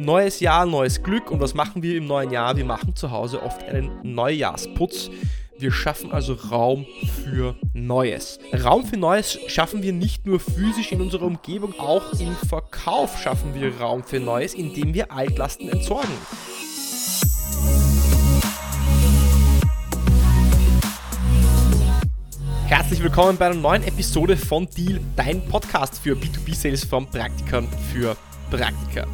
Neues Jahr, neues Glück. Und was machen wir im neuen Jahr? Wir machen zu Hause oft einen Neujahrsputz. Wir schaffen also Raum für Neues. Raum für Neues schaffen wir nicht nur physisch in unserer Umgebung, auch im Verkauf schaffen wir Raum für Neues, indem wir Altlasten entsorgen. Herzlich willkommen bei einer neuen Episode von Deal, dein Podcast für B2B-Sales von Praktikern für Praktiker.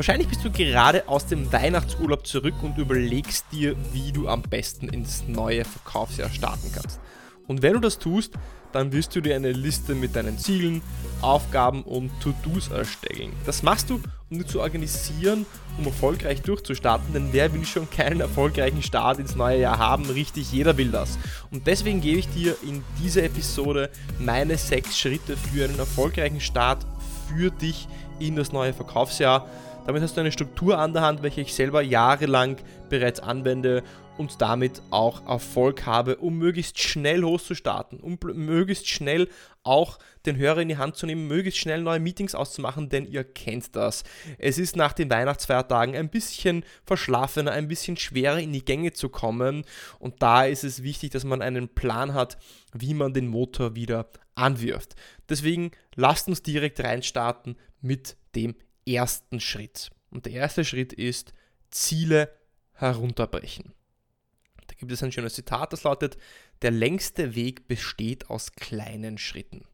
Wahrscheinlich bist du gerade aus dem Weihnachtsurlaub zurück und überlegst dir, wie du am besten ins neue Verkaufsjahr starten kannst. Und wenn du das tust, dann wirst du dir eine Liste mit deinen Zielen, Aufgaben und To-Dos erstellen. Das machst du, um dich zu organisieren, um erfolgreich durchzustarten, denn wer will schon keinen erfolgreichen Start ins neue Jahr haben? Richtig, jeder will das. Und deswegen gebe ich dir in dieser Episode meine sechs Schritte für einen erfolgreichen Start für dich in das neue Verkaufsjahr damit hast du eine Struktur an der Hand, welche ich selber jahrelang bereits anwende und damit auch Erfolg habe, um möglichst schnell hochzustarten, um möglichst schnell auch den Hörer in die Hand zu nehmen, möglichst schnell neue Meetings auszumachen, denn ihr kennt das. Es ist nach den Weihnachtsfeiertagen ein bisschen verschlafener, ein bisschen schwerer in die Gänge zu kommen und da ist es wichtig, dass man einen Plan hat, wie man den Motor wieder anwirft. Deswegen lasst uns direkt reinstarten mit dem ersten Schritt. Und der erste Schritt ist Ziele herunterbrechen. Da gibt es ein schönes Zitat, das lautet, der längste Weg besteht aus kleinen Schritten.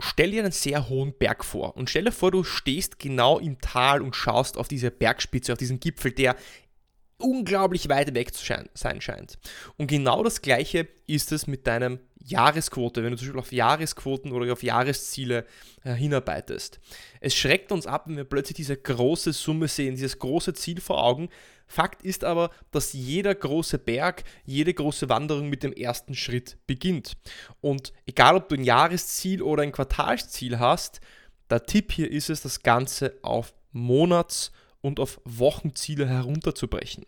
Stell dir einen sehr hohen Berg vor und stell dir vor, du stehst genau im Tal und schaust auf diese Bergspitze, auf diesen Gipfel, der unglaublich weit weg zu sein scheint. Und genau das gleiche ist es mit deinem Jahresquote, wenn du zum Beispiel auf Jahresquoten oder auf Jahresziele äh, hinarbeitest. Es schreckt uns ab, wenn wir plötzlich diese große Summe sehen, dieses große Ziel vor Augen. Fakt ist aber, dass jeder große Berg, jede große Wanderung mit dem ersten Schritt beginnt. Und egal, ob du ein Jahresziel oder ein Quartalsziel hast, der Tipp hier ist es, das Ganze auf Monats- und auf Wochenziele herunterzubrechen.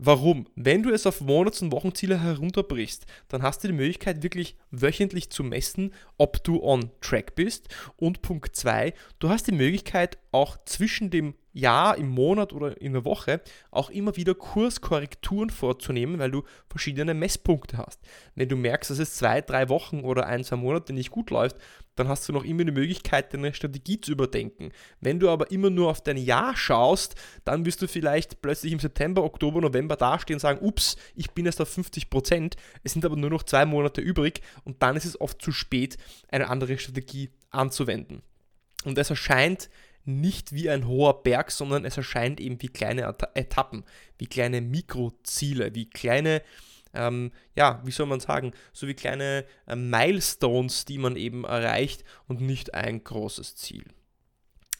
Warum? Wenn du es auf Monats- und Wochenziele herunterbrichst, dann hast du die Möglichkeit, wirklich wöchentlich zu messen, ob du on track bist. Und Punkt 2, du hast die Möglichkeit, auch zwischen dem Jahr, im Monat oder in der Woche auch immer wieder Kurskorrekturen vorzunehmen, weil du verschiedene Messpunkte hast. Wenn du merkst, dass es zwei, drei Wochen oder ein, zwei Monate nicht gut läuft, dann hast du noch immer die Möglichkeit, deine Strategie zu überdenken. Wenn du aber immer nur auf dein Jahr schaust, dann wirst du vielleicht plötzlich im September, Oktober, November dastehen und sagen, ups, ich bin jetzt auf 50 Prozent, es sind aber nur noch zwei Monate übrig und dann ist es oft zu spät, eine andere Strategie anzuwenden. Und es erscheint nicht wie ein hoher Berg, sondern es erscheint eben wie kleine Etappen, wie kleine Mikroziele, wie kleine, ähm, ja, wie soll man sagen, so wie kleine äh, Milestones, die man eben erreicht und nicht ein großes Ziel.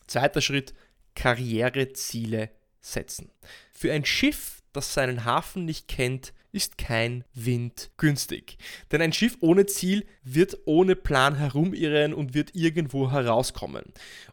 Zweiter Schritt, Karriereziele setzen. Für ein Schiff, das seinen Hafen nicht kennt, ist kein Wind günstig. Denn ein Schiff ohne Ziel wird ohne Plan herumirren und wird irgendwo herauskommen.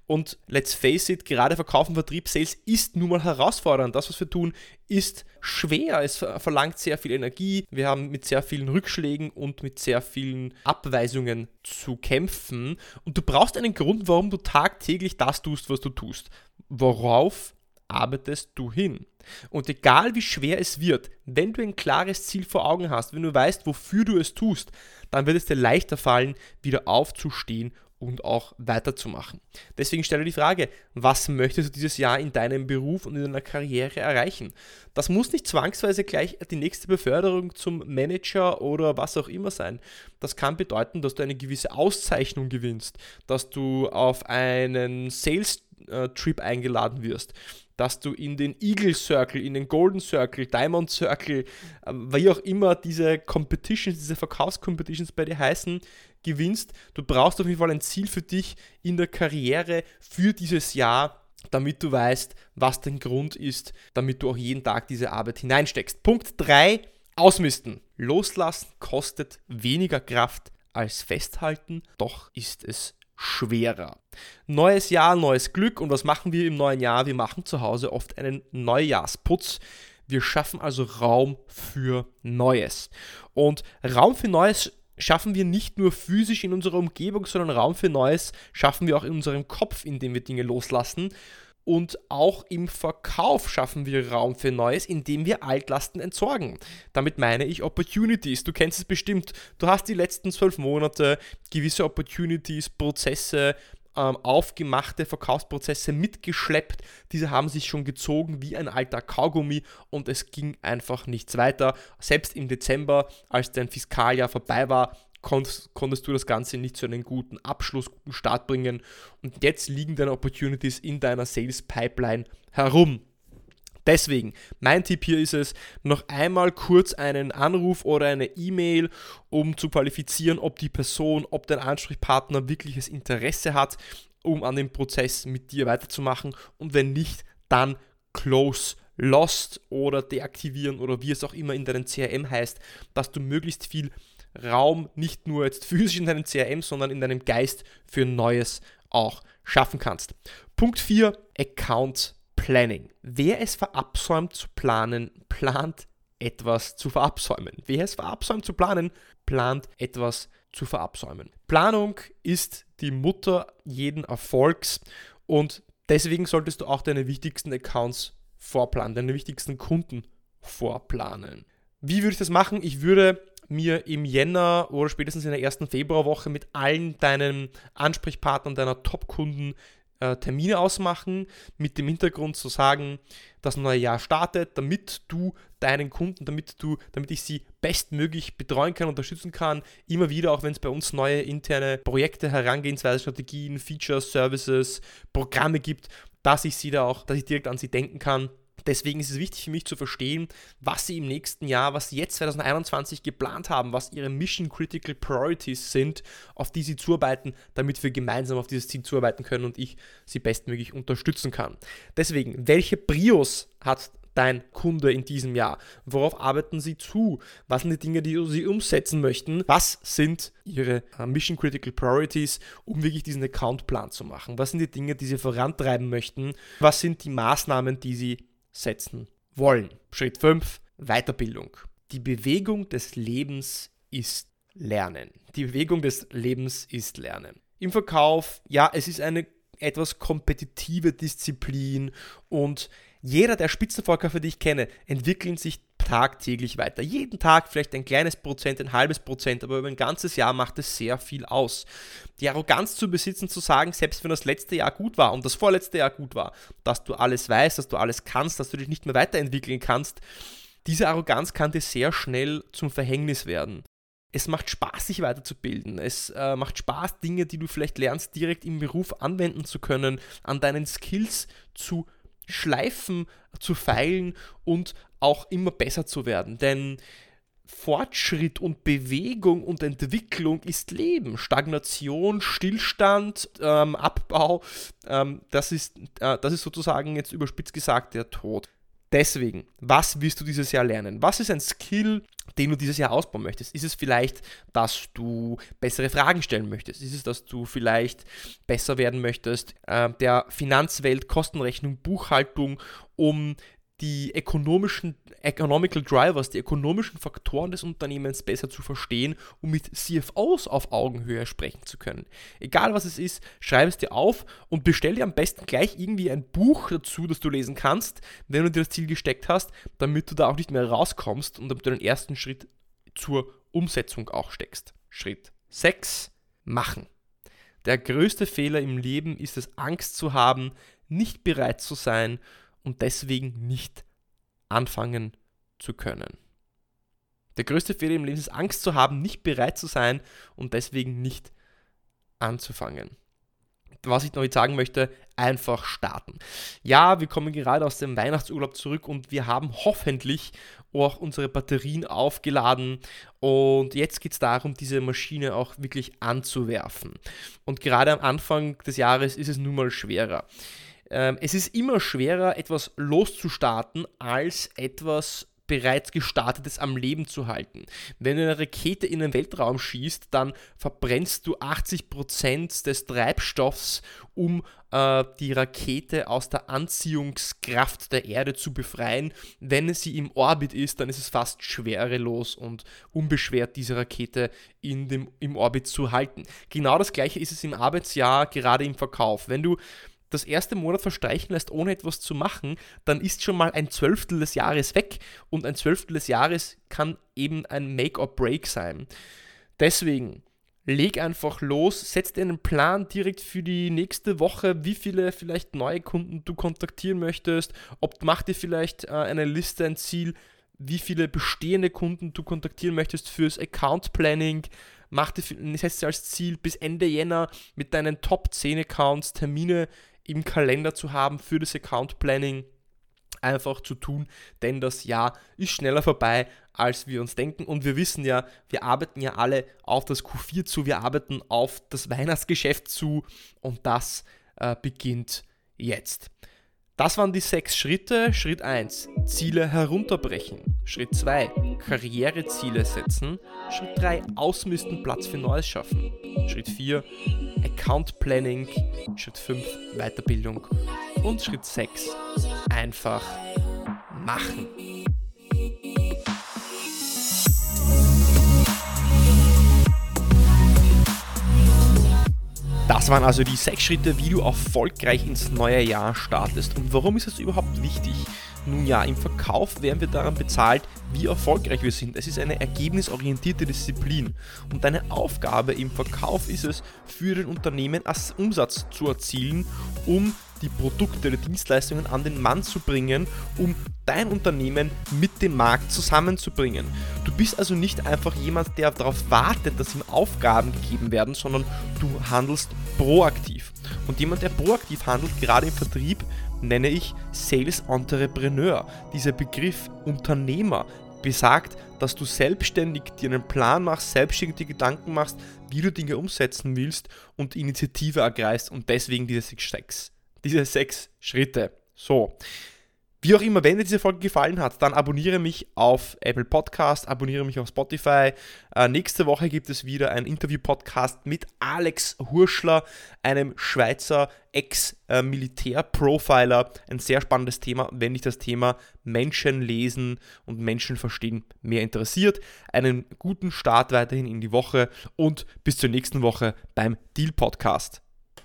Und let's face it, gerade Verkaufen, Vertrieb, Sales ist nun mal herausfordernd. Das, was wir tun, ist schwer. Es verlangt sehr viel Energie. Wir haben mit sehr vielen Rückschlägen und mit sehr vielen Abweisungen zu kämpfen. Und du brauchst einen Grund, warum du tagtäglich das tust, was du tust. Worauf arbeitest du hin? Und egal wie schwer es wird, wenn du ein klares Ziel vor Augen hast, wenn du weißt, wofür du es tust, dann wird es dir leichter fallen, wieder aufzustehen und auch weiterzumachen. Deswegen stelle die Frage, was möchtest du dieses Jahr in deinem Beruf und in deiner Karriere erreichen? Das muss nicht zwangsweise gleich die nächste Beförderung zum Manager oder was auch immer sein. Das kann bedeuten, dass du eine gewisse Auszeichnung gewinnst, dass du auf einen Sales-Trip eingeladen wirst, dass du in den Eagle Circle, in den Golden Circle, Diamond Circle, äh, wie auch immer diese Competitions, diese Verkaufscompetitions bei dir heißen, gewinnst. Du brauchst auf jeden Fall ein Ziel für dich in der Karriere für dieses Jahr, damit du weißt, was dein Grund ist, damit du auch jeden Tag diese Arbeit hineinsteckst. Punkt 3, ausmisten. Loslassen kostet weniger Kraft als festhalten, doch ist es schwerer. Neues Jahr, neues Glück und was machen wir im neuen Jahr? Wir machen zu Hause oft einen Neujahrsputz. Wir schaffen also Raum für Neues. Und Raum für Neues schaffen wir nicht nur physisch in unserer Umgebung, sondern Raum für Neues schaffen wir auch in unserem Kopf, indem wir Dinge loslassen. Und auch im Verkauf schaffen wir Raum für Neues, indem wir Altlasten entsorgen. Damit meine ich Opportunities. Du kennst es bestimmt. Du hast die letzten zwölf Monate gewisse Opportunities, Prozesse, ähm, aufgemachte Verkaufsprozesse mitgeschleppt. Diese haben sich schon gezogen wie ein alter Kaugummi und es ging einfach nichts weiter. Selbst im Dezember, als dein Fiskaljahr vorbei war, konntest, konntest du das Ganze nicht zu einem guten Abschluss, guten Start bringen. Und jetzt liegen deine Opportunities in deiner Sales Pipeline herum. Deswegen, mein Tipp hier ist es, noch einmal kurz einen Anruf oder eine E-Mail, um zu qualifizieren, ob die Person, ob dein Ansprechpartner wirkliches Interesse hat, um an dem Prozess mit dir weiterzumachen. Und wenn nicht, dann close lost oder deaktivieren oder wie es auch immer in deinem CRM heißt, dass du möglichst viel Raum nicht nur jetzt physisch in deinem CRM, sondern in deinem Geist für Neues auch schaffen kannst. Punkt 4, Account Planning. Wer es verabsäumt zu planen, plant etwas zu verabsäumen. Wer es verabsäumt zu planen, plant etwas zu verabsäumen. Planung ist die Mutter jeden Erfolgs und deswegen solltest du auch deine wichtigsten Accounts vorplanen, deine wichtigsten Kunden vorplanen. Wie würde ich das machen? Ich würde mir im Jänner oder spätestens in der ersten Februarwoche mit allen deinen Ansprechpartnern, deiner Top-Kunden äh, Termine ausmachen, mit dem Hintergrund zu sagen, das neue Jahr startet, damit du deinen Kunden, damit du, damit ich sie bestmöglich betreuen kann, unterstützen kann, immer wieder, auch wenn es bei uns neue interne Projekte, Herangehensweise, Strategien, Features, Services, Programme gibt, dass ich sie da auch, dass ich direkt an sie denken kann Deswegen ist es wichtig für mich zu verstehen, was sie im nächsten Jahr, was sie jetzt 2021 geplant haben, was ihre Mission Critical Priorities sind, auf die sie zuarbeiten, damit wir gemeinsam auf dieses Ziel zuarbeiten können und ich sie bestmöglich unterstützen kann. Deswegen, welche Prios hat dein Kunde in diesem Jahr? Worauf arbeiten sie zu? Was sind die Dinge, die sie umsetzen möchten? Was sind ihre äh, Mission Critical Priorities, um wirklich diesen Accountplan zu machen? Was sind die Dinge, die sie vorantreiben möchten? Was sind die Maßnahmen, die sie setzen wollen. Schritt 5, Weiterbildung. Die Bewegung des Lebens ist Lernen. Die Bewegung des Lebens ist Lernen. Im Verkauf, ja, es ist eine etwas kompetitive Disziplin und jeder der Spitzenverkäufer, die ich kenne, entwickeln sich tagtäglich weiter. Jeden Tag vielleicht ein kleines Prozent, ein halbes Prozent, aber über ein ganzes Jahr macht es sehr viel aus. Die Arroganz zu besitzen, zu sagen, selbst wenn das letzte Jahr gut war und das vorletzte Jahr gut war, dass du alles weißt, dass du alles kannst, dass du dich nicht mehr weiterentwickeln kannst, diese Arroganz kann dir sehr schnell zum Verhängnis werden. Es macht Spaß, sich weiterzubilden. Es äh, macht Spaß, Dinge, die du vielleicht lernst, direkt im Beruf anwenden zu können, an deinen Skills zu schleifen, zu feilen und auch immer besser zu werden. Denn Fortschritt und Bewegung und Entwicklung ist Leben. Stagnation, Stillstand, ähm, Abbau, ähm, das, ist, äh, das ist sozusagen jetzt überspitzt gesagt der Tod. Deswegen, was willst du dieses Jahr lernen? Was ist ein Skill, den du dieses Jahr ausbauen möchtest? Ist es vielleicht, dass du bessere Fragen stellen möchtest? Ist es, dass du vielleicht besser werden möchtest, äh, der Finanzwelt, Kostenrechnung, Buchhaltung, um die ökonomischen Economical Drivers, die ökonomischen Faktoren des Unternehmens besser zu verstehen, um mit CFOs auf Augenhöhe sprechen zu können. Egal was es ist, schreib es dir auf und bestell dir am besten gleich irgendwie ein Buch dazu, das du lesen kannst, wenn du dir das Ziel gesteckt hast, damit du da auch nicht mehr rauskommst und damit du den ersten Schritt zur Umsetzung auch steckst. Schritt 6. Machen. Der größte Fehler im Leben ist es, Angst zu haben, nicht bereit zu sein und deswegen nicht anfangen zu können. Der größte Fehler im Leben ist Angst zu haben, nicht bereit zu sein und deswegen nicht anzufangen. Was ich noch sagen möchte, einfach starten. Ja, wir kommen gerade aus dem Weihnachtsurlaub zurück und wir haben hoffentlich auch unsere Batterien aufgeladen und jetzt geht es darum, diese Maschine auch wirklich anzuwerfen. Und gerade am Anfang des Jahres ist es nun mal schwerer. Ähm, es ist immer schwerer, etwas loszustarten, als etwas bereits gestartetes am Leben zu halten. Wenn du eine Rakete in den Weltraum schießt, dann verbrennst du 80% des Treibstoffs, um äh, die Rakete aus der Anziehungskraft der Erde zu befreien. Wenn sie im Orbit ist, dann ist es fast schwerelos und unbeschwert, diese Rakete in dem, im Orbit zu halten. Genau das gleiche ist es im Arbeitsjahr, gerade im Verkauf. Wenn du das erste Monat verstreichen lässt, ohne etwas zu machen, dann ist schon mal ein Zwölftel des Jahres weg und ein Zwölftel des Jahres kann eben ein Make or Break sein. Deswegen leg einfach los, setz dir einen Plan direkt für die nächste Woche, wie viele vielleicht neue Kunden du kontaktieren möchtest, ob mach dir vielleicht äh, eine Liste, ein Ziel, wie viele bestehende Kunden du kontaktieren möchtest fürs Account Planning, mach dir, setz dir als Ziel bis Ende Jänner mit deinen Top 10 Accounts Termine im Kalender zu haben für das Account Planning einfach zu tun, denn das Jahr ist schneller vorbei, als wir uns denken. Und wir wissen ja, wir arbeiten ja alle auf das Q4 zu, wir arbeiten auf das Weihnachtsgeschäft zu und das äh, beginnt jetzt. Das waren die sechs Schritte. Schritt 1, Ziele herunterbrechen. Schritt 2, Karriereziele setzen. Schritt 3, ausmisten, Platz für Neues schaffen. Schritt 4, Account Planning. Schritt 5, Weiterbildung. Und Schritt 6, einfach machen. Das waren also die sechs Schritte, wie du erfolgreich ins neue Jahr startest. Und warum ist das überhaupt wichtig? Nun ja, im Verkauf werden wir daran bezahlt, wie erfolgreich wir sind. Es ist eine ergebnisorientierte Disziplin. Und deine Aufgabe im Verkauf ist es, für den Unternehmen Umsatz zu erzielen, um die Produkte oder Dienstleistungen an den Mann zu bringen, um dein Unternehmen mit dem Markt zusammenzubringen. Du bist also nicht einfach jemand, der darauf wartet, dass ihm Aufgaben gegeben werden, sondern du handelst proaktiv. Und jemand, der proaktiv handelt, gerade im Vertrieb, nenne ich Sales Entrepreneur. Dieser Begriff Unternehmer besagt, dass du selbstständig dir einen Plan machst, selbstständig dir Gedanken machst, wie du Dinge umsetzen willst und Initiative ergreifst und deswegen diese sechs diese sechs Schritte. So. Wie auch immer, wenn dir diese Folge gefallen hat, dann abonniere mich auf Apple Podcast, abonniere mich auf Spotify. Äh, nächste Woche gibt es wieder einen Interview-Podcast mit Alex Hurschler, einem Schweizer Ex-Militär-Profiler. Ein sehr spannendes Thema, wenn dich das Thema Menschen lesen und Menschen verstehen mehr interessiert. Einen guten Start weiterhin in die Woche und bis zur nächsten Woche beim Deal Podcast.